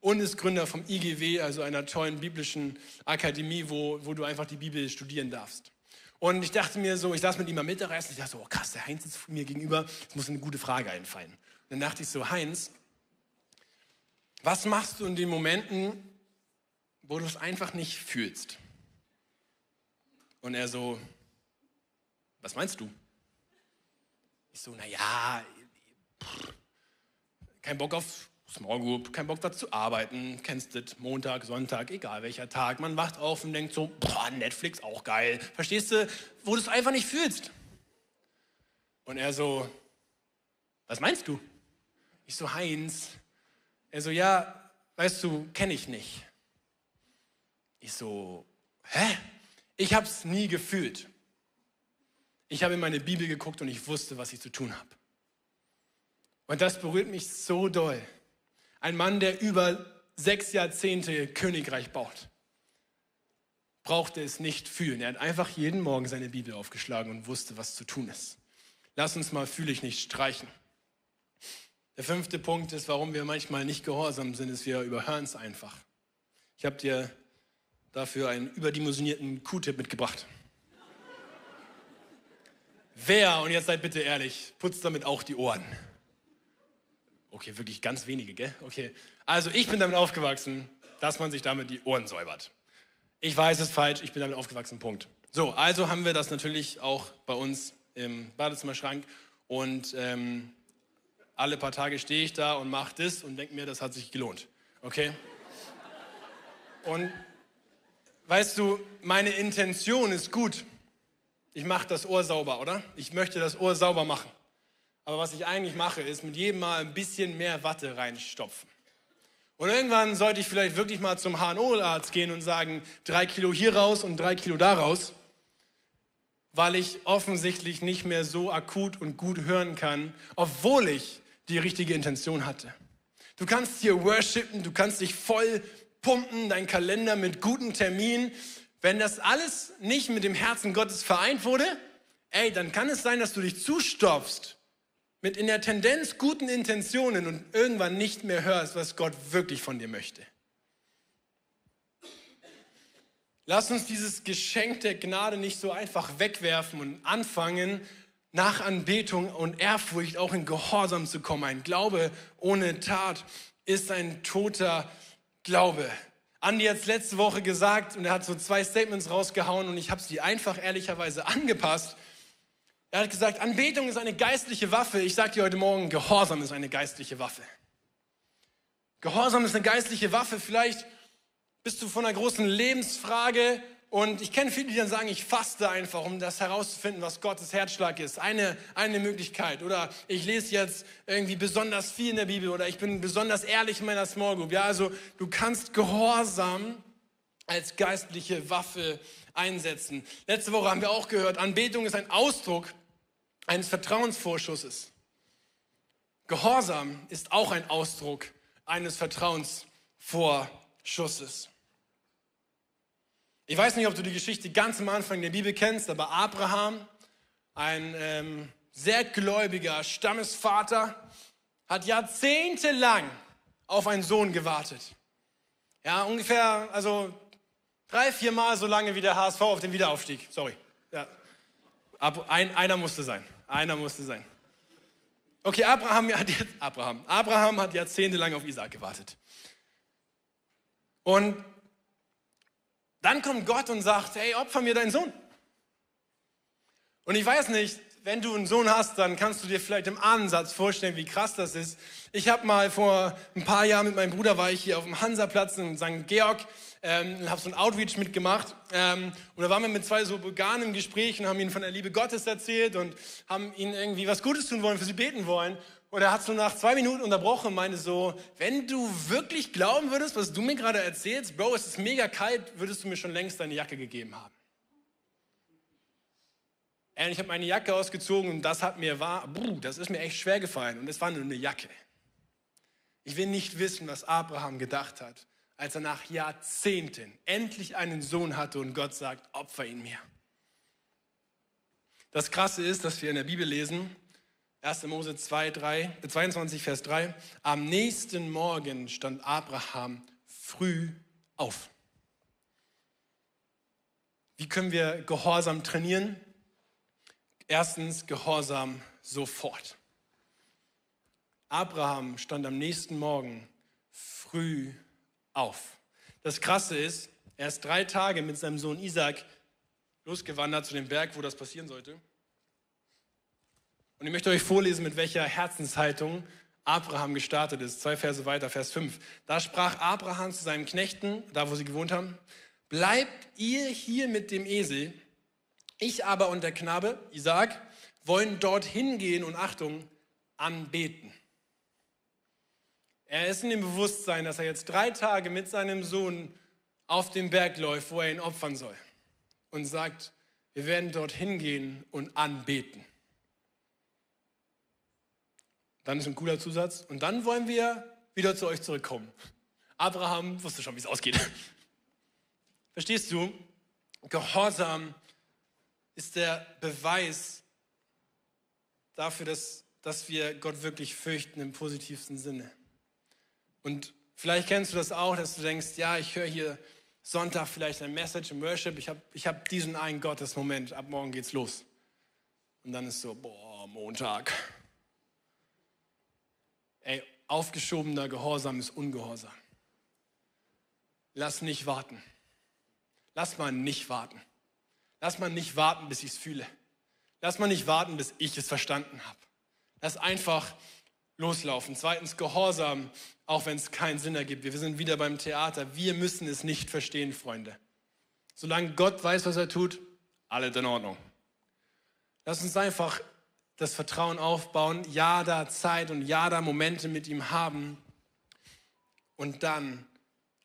D: Und ist Gründer vom IGW, also einer tollen biblischen Akademie, wo, wo du einfach die Bibel studieren darfst. Und ich dachte mir so, ich saß mit ihm am Mittagessen, ich dachte so, oh krass, der Heinz ist mir gegenüber, es muss eine gute Frage einfallen. Und dann dachte ich so, Heinz, was machst du in den Momenten, wo du es einfach nicht fühlst? Und er so, was meinst du? Ich so, naja, kein Bock auf Small Group, kein Bock da zu arbeiten, kennst du Montag, Sonntag, egal welcher Tag. Man wacht auf und denkt so, boah, Netflix auch geil. Verstehst du, wo du es einfach nicht fühlst? Und er so, was meinst du? Ich so, Heinz. Er so, ja, weißt du, kenne ich nicht. Ich so, hä? Ich habe es nie gefühlt. Ich habe in meine Bibel geguckt und ich wusste, was ich zu tun habe. Und das berührt mich so doll. Ein Mann, der über sechs Jahrzehnte Königreich baut, brauchte es nicht fühlen. Er hat einfach jeden Morgen seine Bibel aufgeschlagen und wusste, was zu tun ist. Lass uns mal fühle ich nicht streichen. Der fünfte Punkt ist, warum wir manchmal nicht gehorsam sind, ist, wir überhören es einfach. Ich habe dir dafür einen überdimensionierten Q-Tip mitgebracht. Wer, und jetzt seid bitte ehrlich, putzt damit auch die Ohren? Okay, wirklich ganz wenige, gell? Okay. Also ich bin damit aufgewachsen, dass man sich damit die Ohren säubert. Ich weiß es falsch, ich bin damit aufgewachsen, Punkt. So, also haben wir das natürlich auch bei uns im Badezimmerschrank und ähm, alle paar Tage stehe ich da und mache das und denke mir, das hat sich gelohnt. Okay? Und weißt du, meine Intention ist gut. Ich mache das Ohr sauber, oder? Ich möchte das Ohr sauber machen. Aber was ich eigentlich mache, ist mit jedem Mal ein bisschen mehr Watte reinstopfen. Und irgendwann sollte ich vielleicht wirklich mal zum HNO-Arzt gehen und sagen, drei Kilo hier raus und drei Kilo da raus, weil ich offensichtlich nicht mehr so akut und gut hören kann, obwohl ich die richtige Intention hatte. Du kannst hier worshipen, du kannst dich voll pumpen, dein Kalender mit guten Terminen. Wenn das alles nicht mit dem Herzen Gottes vereint wurde, ey, dann kann es sein, dass du dich zustopfst mit in der Tendenz guten Intentionen und irgendwann nicht mehr hörst, was Gott wirklich von dir möchte. Lass uns dieses Geschenk der Gnade nicht so einfach wegwerfen und anfangen, nach Anbetung und Ehrfurcht auch in Gehorsam zu kommen. Ein Glaube ohne Tat ist ein toter Glaube. Andi hat es letzte Woche gesagt und er hat so zwei Statements rausgehauen und ich habe sie einfach ehrlicherweise angepasst. Er hat gesagt, Anbetung ist eine geistliche Waffe. Ich sage dir heute Morgen, Gehorsam ist eine geistliche Waffe. Gehorsam ist eine geistliche Waffe. Vielleicht bist du von einer großen Lebensfrage und ich kenne viele, die dann sagen, ich faste einfach, um das herauszufinden, was Gottes Herzschlag ist. Eine, eine Möglichkeit. Oder ich lese jetzt irgendwie besonders viel in der Bibel oder ich bin besonders ehrlich in meiner Small Group. Ja, also du kannst Gehorsam als geistliche Waffe einsetzen. Letzte Woche haben wir auch gehört, Anbetung ist ein Ausdruck eines Vertrauensvorschusses. Gehorsam ist auch ein Ausdruck eines Vertrauensvorschusses. Ich weiß nicht, ob du die Geschichte ganz am Anfang der Bibel kennst, aber Abraham, ein ähm, sehr gläubiger Stammesvater, hat jahrzehntelang auf einen Sohn gewartet. Ja, ungefähr, also drei, vier Mal so lange wie der HSV auf den Wiederaufstieg. Sorry. Ja. Ein, einer musste sein. Einer musste sein. Okay, Abraham hat, jetzt, Abraham. Abraham hat jahrzehntelang auf Isaac gewartet. Und dann kommt Gott und sagt, hey, opfer mir deinen Sohn. Und ich weiß nicht, wenn du einen Sohn hast, dann kannst du dir vielleicht im Ansatz vorstellen, wie krass das ist. Ich habe mal vor ein paar Jahren mit meinem Bruder war ich hier auf dem Hansaplatz in St. Georg ähm, habe so ein Outreach mitgemacht ähm, und da waren wir mit zwei so Bulgaren im Gespräch und haben ihnen von der Liebe Gottes erzählt und haben ihnen irgendwie was Gutes tun wollen, für sie beten wollen. Und er hat so nach zwei Minuten unterbrochen und meinte so, wenn du wirklich glauben würdest, was du mir gerade erzählst, Bro, es ist mega kalt, würdest du mir schon längst deine Jacke gegeben haben. Ich habe meine Jacke ausgezogen und das hat mir war, das ist mir echt schwer gefallen und es war nur eine Jacke. Ich will nicht wissen, was Abraham gedacht hat, als er nach Jahrzehnten endlich einen Sohn hatte und Gott sagt, opfer ihn mir. Das Krasse ist, dass wir in der Bibel lesen, 1. Mose 2, 3, 22, Vers 3, am nächsten Morgen stand Abraham früh auf. Wie können wir Gehorsam trainieren? Erstens Gehorsam sofort. Abraham stand am nächsten Morgen früh auf. Das Krasse ist, er ist drei Tage mit seinem Sohn Isaac losgewandert zu dem Berg, wo das passieren sollte. Und ich möchte euch vorlesen, mit welcher Herzenshaltung Abraham gestartet ist. Zwei Verse weiter, Vers 5. Da sprach Abraham zu seinen Knechten, da wo sie gewohnt haben, bleibt ihr hier mit dem Esel, ich aber und der Knabe, Isaac, wollen dorthin gehen und Achtung, anbeten. Er ist in dem Bewusstsein, dass er jetzt drei Tage mit seinem Sohn auf dem Berg läuft, wo er ihn opfern soll. Und sagt, wir werden dorthin gehen und anbeten. Dann ist ein cooler Zusatz. Und dann wollen wir wieder zu euch zurückkommen. Abraham wusste schon, wie es ausgeht. Verstehst du? Gehorsam ist der Beweis dafür, dass, dass wir Gott wirklich fürchten im positivsten Sinne. Und vielleicht kennst du das auch, dass du denkst, ja, ich höre hier Sonntag vielleicht ein Message im Worship, ich habe ich hab diesen einen Gottesmoment, ab morgen geht's los. Und dann ist so, boah, Montag. Ey, aufgeschobener Gehorsam ist Ungehorsam. Lass nicht warten. Lass mal nicht warten. Lass mal nicht warten, bis ich es fühle. Lass mal nicht warten, bis ich es verstanden habe. Lass einfach loslaufen. Zweitens Gehorsam, auch wenn es keinen Sinn ergibt. Wir sind wieder beim Theater. Wir müssen es nicht verstehen, Freunde. Solange Gott weiß, was er tut, alles in Ordnung. Lass uns einfach das Vertrauen aufbauen, ja da Zeit und ja da Momente mit ihm haben und dann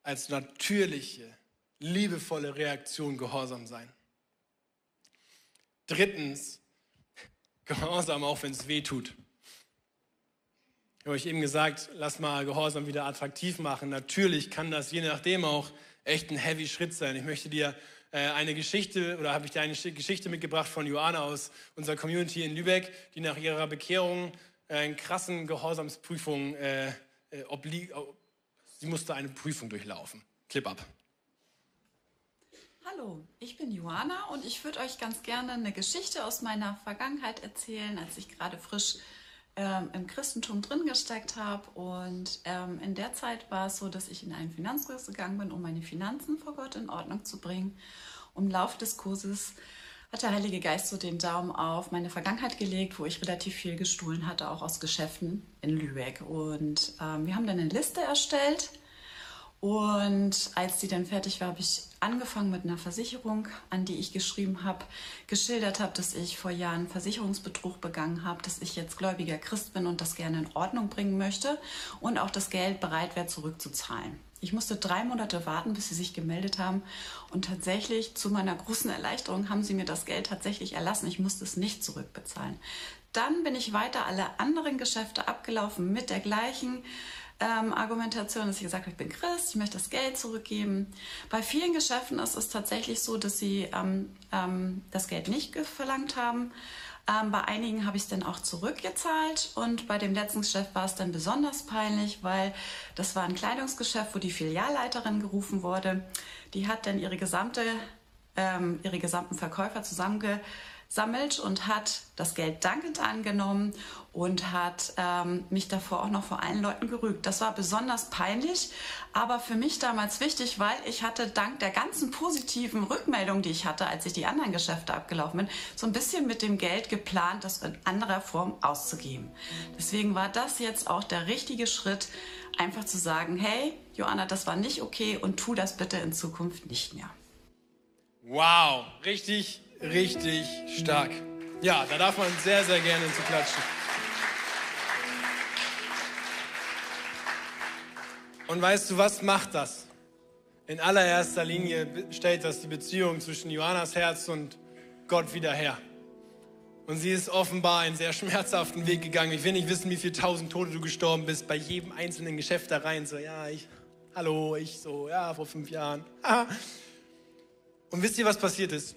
D: als natürliche, liebevolle Reaktion gehorsam sein. Drittens, Gehorsam, auch wenn es weh tut. Ich habe euch eben gesagt, lass mal Gehorsam wieder attraktiv machen. Natürlich kann das je nachdem auch echt ein heavy Schritt sein. Ich möchte dir äh, eine Geschichte oder habe ich dir eine Geschichte mitgebracht von Joanna aus unserer Community in Lübeck, die nach ihrer Bekehrung äh, einen krassen Gehorsamsprüfung äh, obliegt. Sie musste eine Prüfung durchlaufen. Clip ab.
E: Hallo, ich bin Joana und ich würde euch ganz gerne eine Geschichte aus meiner Vergangenheit erzählen, als ich gerade frisch ähm, im Christentum drin gesteckt habe. Und ähm, in der Zeit war es so, dass ich in einen Finanzkurs gegangen bin, um meine Finanzen vor Gott in Ordnung zu bringen. Im Laufe des Kurses hat der Heilige Geist so den Daumen auf meine Vergangenheit gelegt, wo ich relativ viel gestohlen hatte, auch aus Geschäften in Lübeck. Und ähm, wir haben dann eine Liste erstellt und als die dann fertig war, habe ich angefangen mit einer Versicherung, an die ich geschrieben habe, geschildert habe, dass ich vor Jahren Versicherungsbetrug begangen habe, dass ich jetzt gläubiger Christ bin und das gerne in Ordnung bringen möchte und auch das Geld bereit wäre zurückzuzahlen. Ich musste drei Monate warten, bis sie sich gemeldet haben. Und tatsächlich, zu meiner großen Erleichterung, haben sie mir das Geld tatsächlich erlassen. Ich musste es nicht zurückbezahlen. Dann bin ich weiter alle anderen Geschäfte abgelaufen mit der gleichen ähm, Argumentation, dass ich gesagt habe, ich bin Christ, ich möchte das Geld zurückgeben. Bei vielen Geschäften ist es tatsächlich so, dass sie ähm, ähm, das Geld nicht verlangt haben. Ähm, bei einigen habe ich es dann auch zurückgezahlt und bei dem letzten Geschäft war es dann besonders peinlich, weil das war ein Kleidungsgeschäft, wo die Filialleiterin gerufen wurde. Die hat dann ihre gesamte, ähm, ihre gesamten Verkäufer zusammenge sammelt und hat das Geld dankend angenommen und hat ähm, mich davor auch noch vor allen Leuten gerügt. Das war besonders peinlich, aber für mich damals wichtig, weil ich hatte dank der ganzen positiven Rückmeldungen, die ich hatte, als ich die anderen Geschäfte abgelaufen bin, so ein bisschen mit dem Geld geplant, das in anderer Form auszugeben. Deswegen war das jetzt auch der richtige Schritt, einfach zu sagen, hey, Joanna, das war nicht okay und tu das bitte in Zukunft nicht mehr.
D: Wow, richtig richtig stark. Ja, da darf man sehr, sehr gerne zu klatschen. Und weißt du, was macht das? In allererster Linie stellt das die Beziehung zwischen Johannas Herz und Gott wieder her. Und sie ist offenbar einen sehr schmerzhaften Weg gegangen. Ich will nicht wissen, wie viele tausend Tote du gestorben bist, bei jedem einzelnen Geschäft da rein. So, ja, ich, hallo, ich so, ja, vor fünf Jahren. Und wisst ihr, was passiert ist?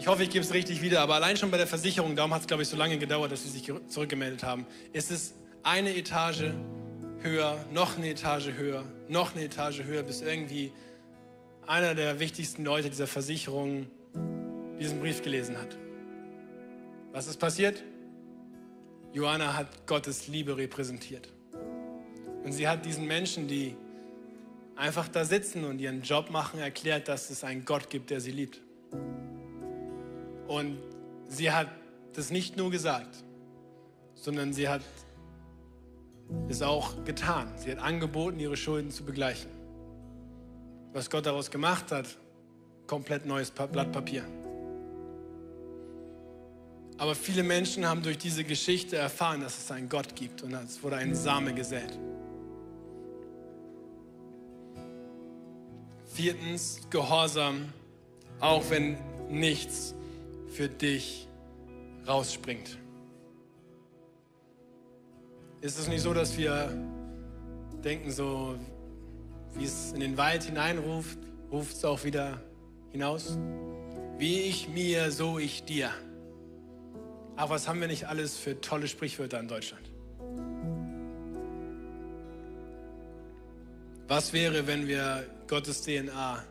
D: Ich hoffe, ich gebe es richtig wieder, aber allein schon bei der Versicherung, darum hat es, glaube ich, so lange gedauert, dass sie sich zurückgemeldet haben, ist es eine Etage höher, noch eine Etage höher, noch eine Etage höher, bis irgendwie einer der wichtigsten Leute dieser Versicherung diesen Brief gelesen hat. Was ist passiert? Johanna hat Gottes Liebe repräsentiert. Und sie hat diesen Menschen, die einfach da sitzen und ihren Job machen, erklärt, dass es einen Gott gibt, der sie liebt. Und sie hat das nicht nur gesagt, sondern sie hat es auch getan. Sie hat angeboten, ihre Schulden zu begleichen. Was Gott daraus gemacht hat, komplett neues Blatt Papier. Aber viele Menschen haben durch diese Geschichte erfahren, dass es einen Gott gibt und es wurde ein Same gesät. Viertens, Gehorsam, auch wenn nichts für dich rausspringt. Ist es nicht so, dass wir denken, so wie es in den Wald hineinruft, ruft es auch wieder hinaus? Wie ich mir, so ich dir. Aber was haben wir nicht alles für tolle Sprichwörter in Deutschland? Was wäre, wenn wir Gottes DNA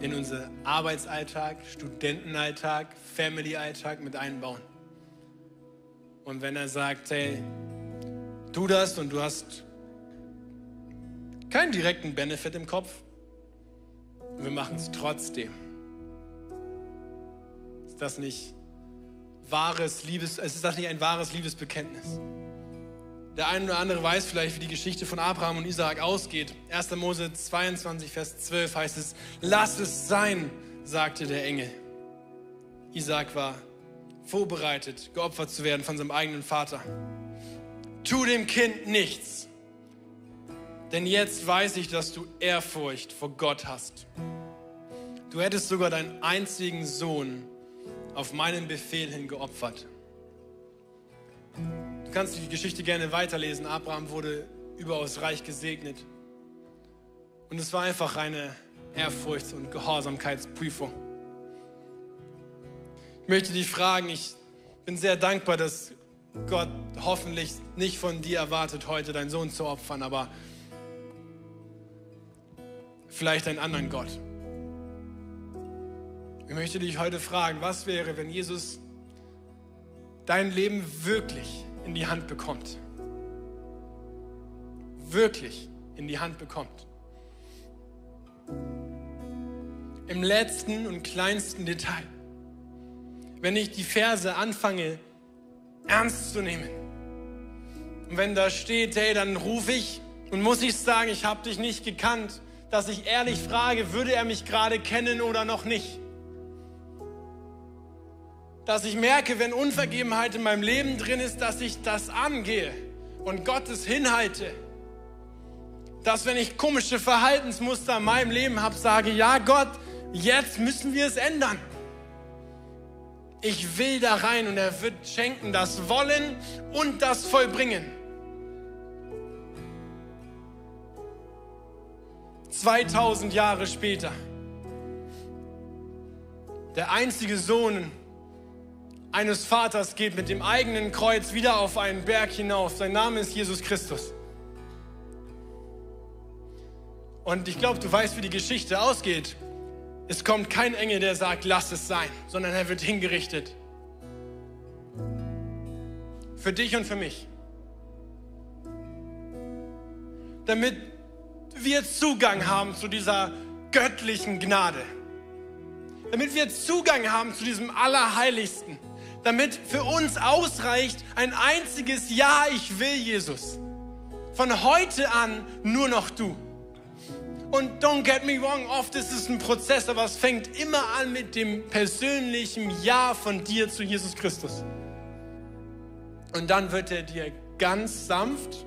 D: in unser Arbeitsalltag, Studentenalltag, Family-Alltag mit einbauen. Und wenn er sagt, hey, tu das und du hast keinen direkten Benefit im Kopf, wir machen es trotzdem. Ist das nicht wahres Liebes, ist das nicht ein wahres Liebesbekenntnis? Der eine oder andere weiß vielleicht, wie die Geschichte von Abraham und Isaak ausgeht. 1. Mose 22, Vers 12 heißt es, lass es sein, sagte der Engel. Isaak war vorbereitet, geopfert zu werden von seinem eigenen Vater. Tu dem Kind nichts, denn jetzt weiß ich, dass du Ehrfurcht vor Gott hast. Du hättest sogar deinen einzigen Sohn auf meinen Befehl hin geopfert kannst die Geschichte gerne weiterlesen. Abraham wurde überaus reich gesegnet. Und es war einfach eine Ehrfurchts- und Gehorsamkeitsprüfung. Ich möchte dich fragen, ich bin sehr dankbar, dass Gott hoffentlich nicht von dir erwartet, heute deinen Sohn zu opfern, aber vielleicht einen anderen Gott. Ich möchte dich heute fragen, was wäre, wenn Jesus dein Leben wirklich in die Hand bekommt. Wirklich in die Hand bekommt. Im letzten und kleinsten Detail. Wenn ich die Verse anfange ernst zu nehmen. Und wenn da steht, hey, dann rufe ich und muss ich sagen, ich habe dich nicht gekannt, dass ich ehrlich frage, würde er mich gerade kennen oder noch nicht? Dass ich merke, wenn Unvergebenheit in meinem Leben drin ist, dass ich das angehe und Gottes hinhalte. Dass wenn ich komische Verhaltensmuster in meinem Leben habe, sage, ja Gott, jetzt müssen wir es ändern. Ich will da rein und er wird schenken das Wollen und das Vollbringen. 2000 Jahre später. Der einzige Sohn eines Vaters geht mit dem eigenen Kreuz wieder auf einen Berg hinauf. Sein Name ist Jesus Christus. Und ich glaube, du weißt, wie die Geschichte ausgeht. Es kommt kein Engel, der sagt, lass es sein, sondern er wird hingerichtet. Für dich und für mich. Damit wir Zugang haben zu dieser göttlichen Gnade. Damit wir Zugang haben zu diesem Allerheiligsten. Damit für uns ausreicht ein einziges Ja, ich will Jesus. Von heute an nur noch du. Und don't get me wrong, oft ist es ein Prozess, aber es fängt immer an mit dem persönlichen Ja von dir zu Jesus Christus. Und dann wird er dir ganz sanft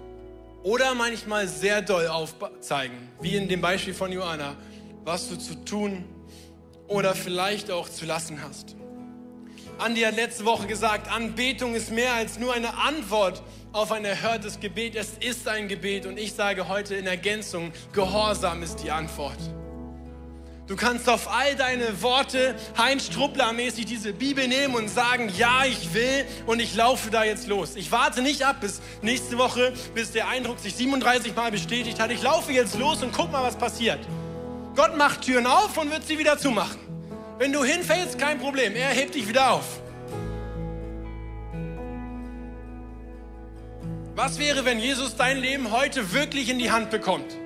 D: oder manchmal sehr doll aufzeigen, wie in dem Beispiel von Joanna, was du zu tun oder vielleicht auch zu lassen hast. Andi hat letzte Woche gesagt, Anbetung ist mehr als nur eine Antwort auf ein erhörtes Gebet. Es ist ein Gebet und ich sage heute in Ergänzung, Gehorsam ist die Antwort. Du kannst auf all deine Worte Heinz Struppler-mäßig diese Bibel nehmen und sagen, ja, ich will und ich laufe da jetzt los. Ich warte nicht ab bis nächste Woche, bis der Eindruck sich 37 Mal bestätigt hat. Ich laufe jetzt los und guck mal, was passiert. Gott macht Türen auf und wird sie wieder zumachen. Wenn du hinfällst, kein Problem, er hebt dich wieder auf. Was wäre, wenn Jesus dein Leben heute wirklich in die Hand bekommt?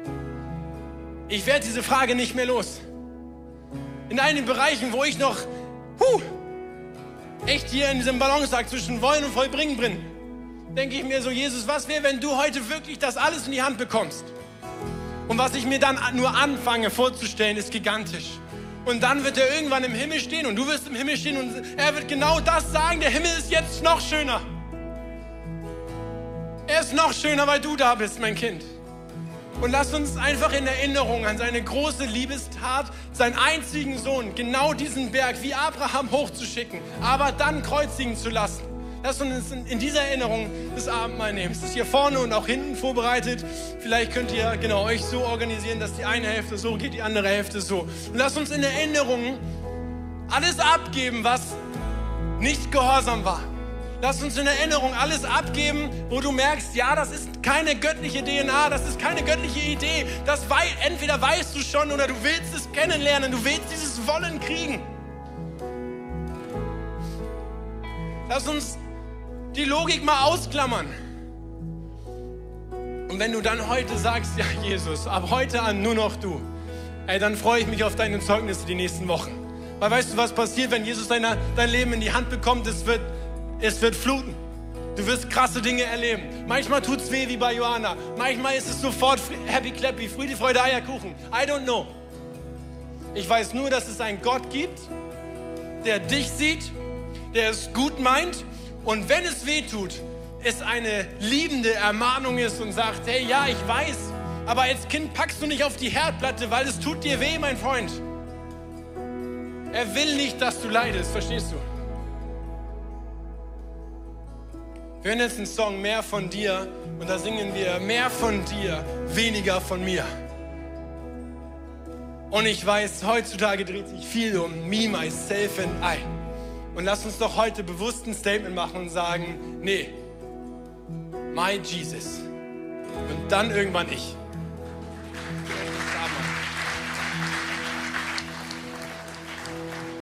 D: Ich werde diese Frage nicht mehr los. In einigen Bereichen, wo ich noch huh, echt hier in diesem Balanceakt zwischen Wollen und Vollbringen bin, denke ich mir so, Jesus, was wäre, wenn du heute wirklich das alles in die Hand bekommst? Und was ich mir dann nur anfange vorzustellen, ist gigantisch. Und dann wird er irgendwann im Himmel stehen und du wirst im Himmel stehen und er wird genau das sagen, der Himmel ist jetzt noch schöner. Er ist noch schöner, weil du da bist, mein Kind. Und lass uns einfach in Erinnerung an seine große Liebestat, seinen einzigen Sohn, genau diesen Berg wie Abraham hochzuschicken, aber dann kreuzigen zu lassen. Lass uns in dieser Erinnerung das Abendmahl nehmen. Es ist hier vorne und auch hinten vorbereitet. Vielleicht könnt ihr genau euch so organisieren, dass die eine Hälfte so geht, die andere Hälfte so. Und lass uns in Erinnerung alles abgeben, was nicht gehorsam war. Lass uns in Erinnerung alles abgeben, wo du merkst, ja, das ist keine göttliche DNA, das ist keine göttliche Idee. Das wei entweder weißt du schon oder du willst es kennenlernen, du willst dieses Wollen kriegen. Lass uns die Logik mal ausklammern. Und wenn du dann heute sagst, ja Jesus, ab heute an nur noch du, ey, dann freue ich mich auf deine Zeugnisse die nächsten Wochen. Weil weißt du, was passiert, wenn Jesus deine, dein Leben in die Hand bekommt? Es wird es wird fluten. Du wirst krasse Dinge erleben. Manchmal tut es weh wie bei Johanna. Manchmal ist es sofort happy clappy, Friede, Freude, Eierkuchen. I don't know. Ich weiß nur, dass es einen Gott gibt, der dich sieht, der es gut meint und wenn es weh tut, es eine liebende Ermahnung ist und sagt, hey, ja, ich weiß, aber als Kind packst du nicht auf die Herdplatte, weil es tut dir weh, mein Freund. Er will nicht, dass du leidest, verstehst du? Wir hören jetzt einen Song Mehr von dir und da singen wir Mehr von dir, weniger von mir. Und ich weiß, heutzutage dreht sich viel um me, myself and I. Und lass uns doch heute bewusst ein Statement machen und sagen, nee, my Jesus. Und dann irgendwann ich.